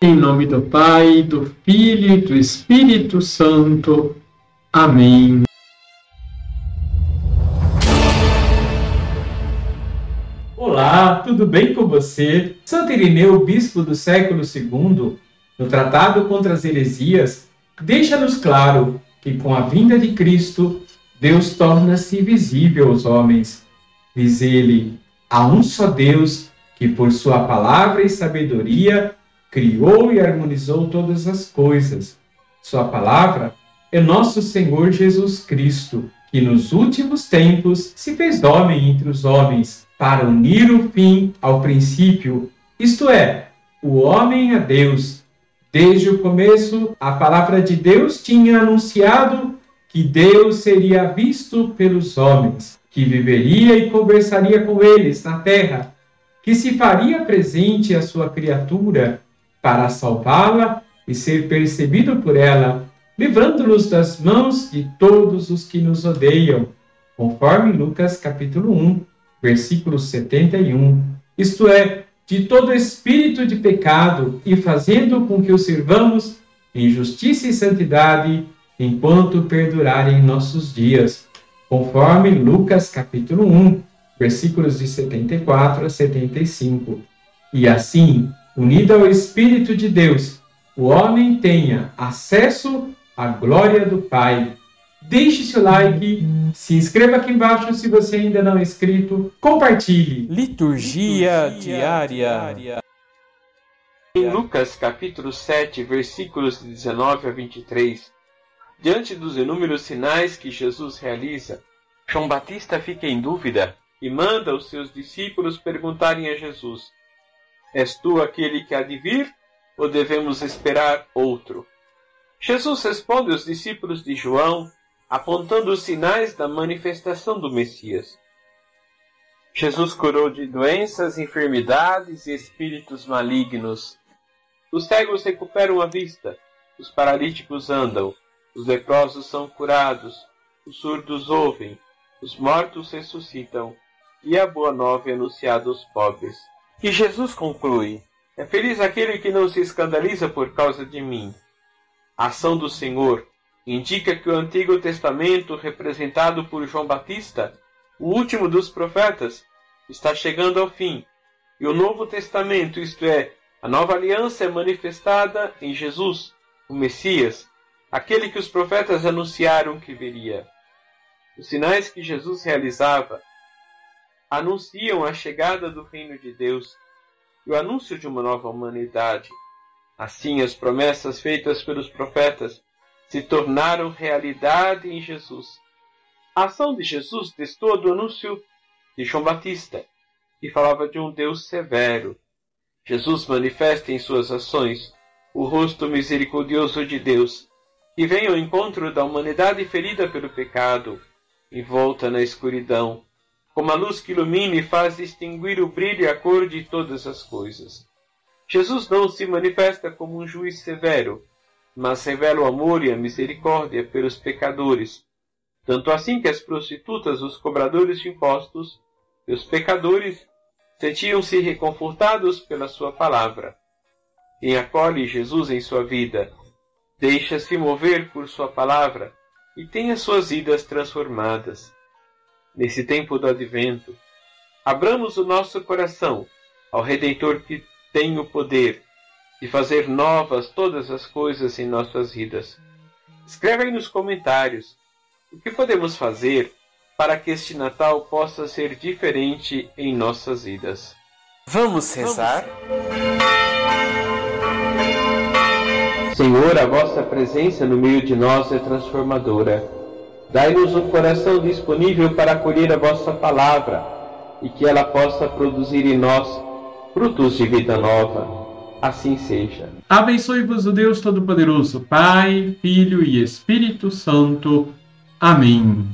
Em nome do Pai, do Filho e do Espírito Santo. Amém. Olá, tudo bem com você? Santo Irineu, bispo do século II, no Tratado contra as Heresias, deixa-nos claro que com a vinda de Cristo, Deus torna-se visível aos homens. Diz ele: há um só Deus que, por sua palavra e sabedoria, criou e harmonizou todas as coisas. Sua palavra é nosso Senhor Jesus Cristo, que nos últimos tempos se fez homem entre os homens, para unir o fim ao princípio, isto é, o homem a Deus. Desde o começo, a palavra de Deus tinha anunciado que Deus seria visto pelos homens, que viveria e conversaria com eles na terra, que se faria presente à sua criatura para salvá-la e ser percebido por ela, livrando-nos das mãos de todos os que nos odeiam, conforme Lucas capítulo 1, versículo 71. Isto é, de todo espírito de pecado e fazendo com que o sirvamos em justiça e santidade enquanto perdurarem nossos dias, conforme Lucas capítulo 1, versículos de 74 a 75. E assim, unido ao Espírito de Deus, o homem tenha acesso à glória do Pai. Deixe seu like, se inscreva aqui embaixo se você ainda não é inscrito, compartilhe. Liturgia, Liturgia diária. diária. Em Lucas capítulo 7, versículos 19 a 23, diante dos inúmeros sinais que Jesus realiza, João Batista fica em dúvida e manda os seus discípulos perguntarem a Jesus: És tu aquele que há de vir, ou devemos esperar outro? Jesus responde aos discípulos de João, apontando os sinais da manifestação do Messias. Jesus curou de doenças, enfermidades e espíritos malignos. Os cegos recuperam a vista, os paralíticos andam, os leprosos são curados, os surdos ouvem, os mortos ressuscitam, e a boa nova é anunciada aos pobres. E Jesus conclui: É feliz aquele que não se escandaliza por causa de mim. A ação do Senhor indica que o Antigo Testamento, representado por João Batista, o último dos profetas, está chegando ao fim, e o Novo Testamento, isto é, a nova aliança, é manifestada em Jesus, o Messias, aquele que os profetas anunciaram que viria. Os sinais que Jesus realizava anunciam a chegada do reino de Deus e o anúncio de uma nova humanidade. Assim, as promessas feitas pelos profetas se tornaram realidade em Jesus. A ação de Jesus destoa do anúncio de João Batista, que falava de um Deus severo. Jesus manifesta em suas ações o rosto misericordioso de Deus, que vem ao encontro da humanidade ferida pelo pecado, envolta na escuridão como a luz que ilumina e faz distinguir o brilho e a cor de todas as coisas. Jesus não se manifesta como um juiz severo, mas revela o amor e a misericórdia pelos pecadores, tanto assim que as prostitutas, os cobradores de impostos e os pecadores sentiam-se reconfortados pela sua palavra. Quem acolhe Jesus em sua vida, deixa-se mover por sua palavra e tem as suas vidas transformadas nesse tempo do advento, abramos o nosso coração ao Redentor que tem o poder de fazer novas todas as coisas em nossas vidas. Escreve aí nos comentários o que podemos fazer para que este Natal possa ser diferente em nossas vidas. Vamos rezar? Senhor, a vossa presença no meio de nós é transformadora. Dai-nos um coração disponível para acolher a vossa palavra e que ela possa produzir em nós frutos de vida nova. Assim seja. Abençoe-vos o Deus Todo-Poderoso, Pai, Filho e Espírito Santo. Amém.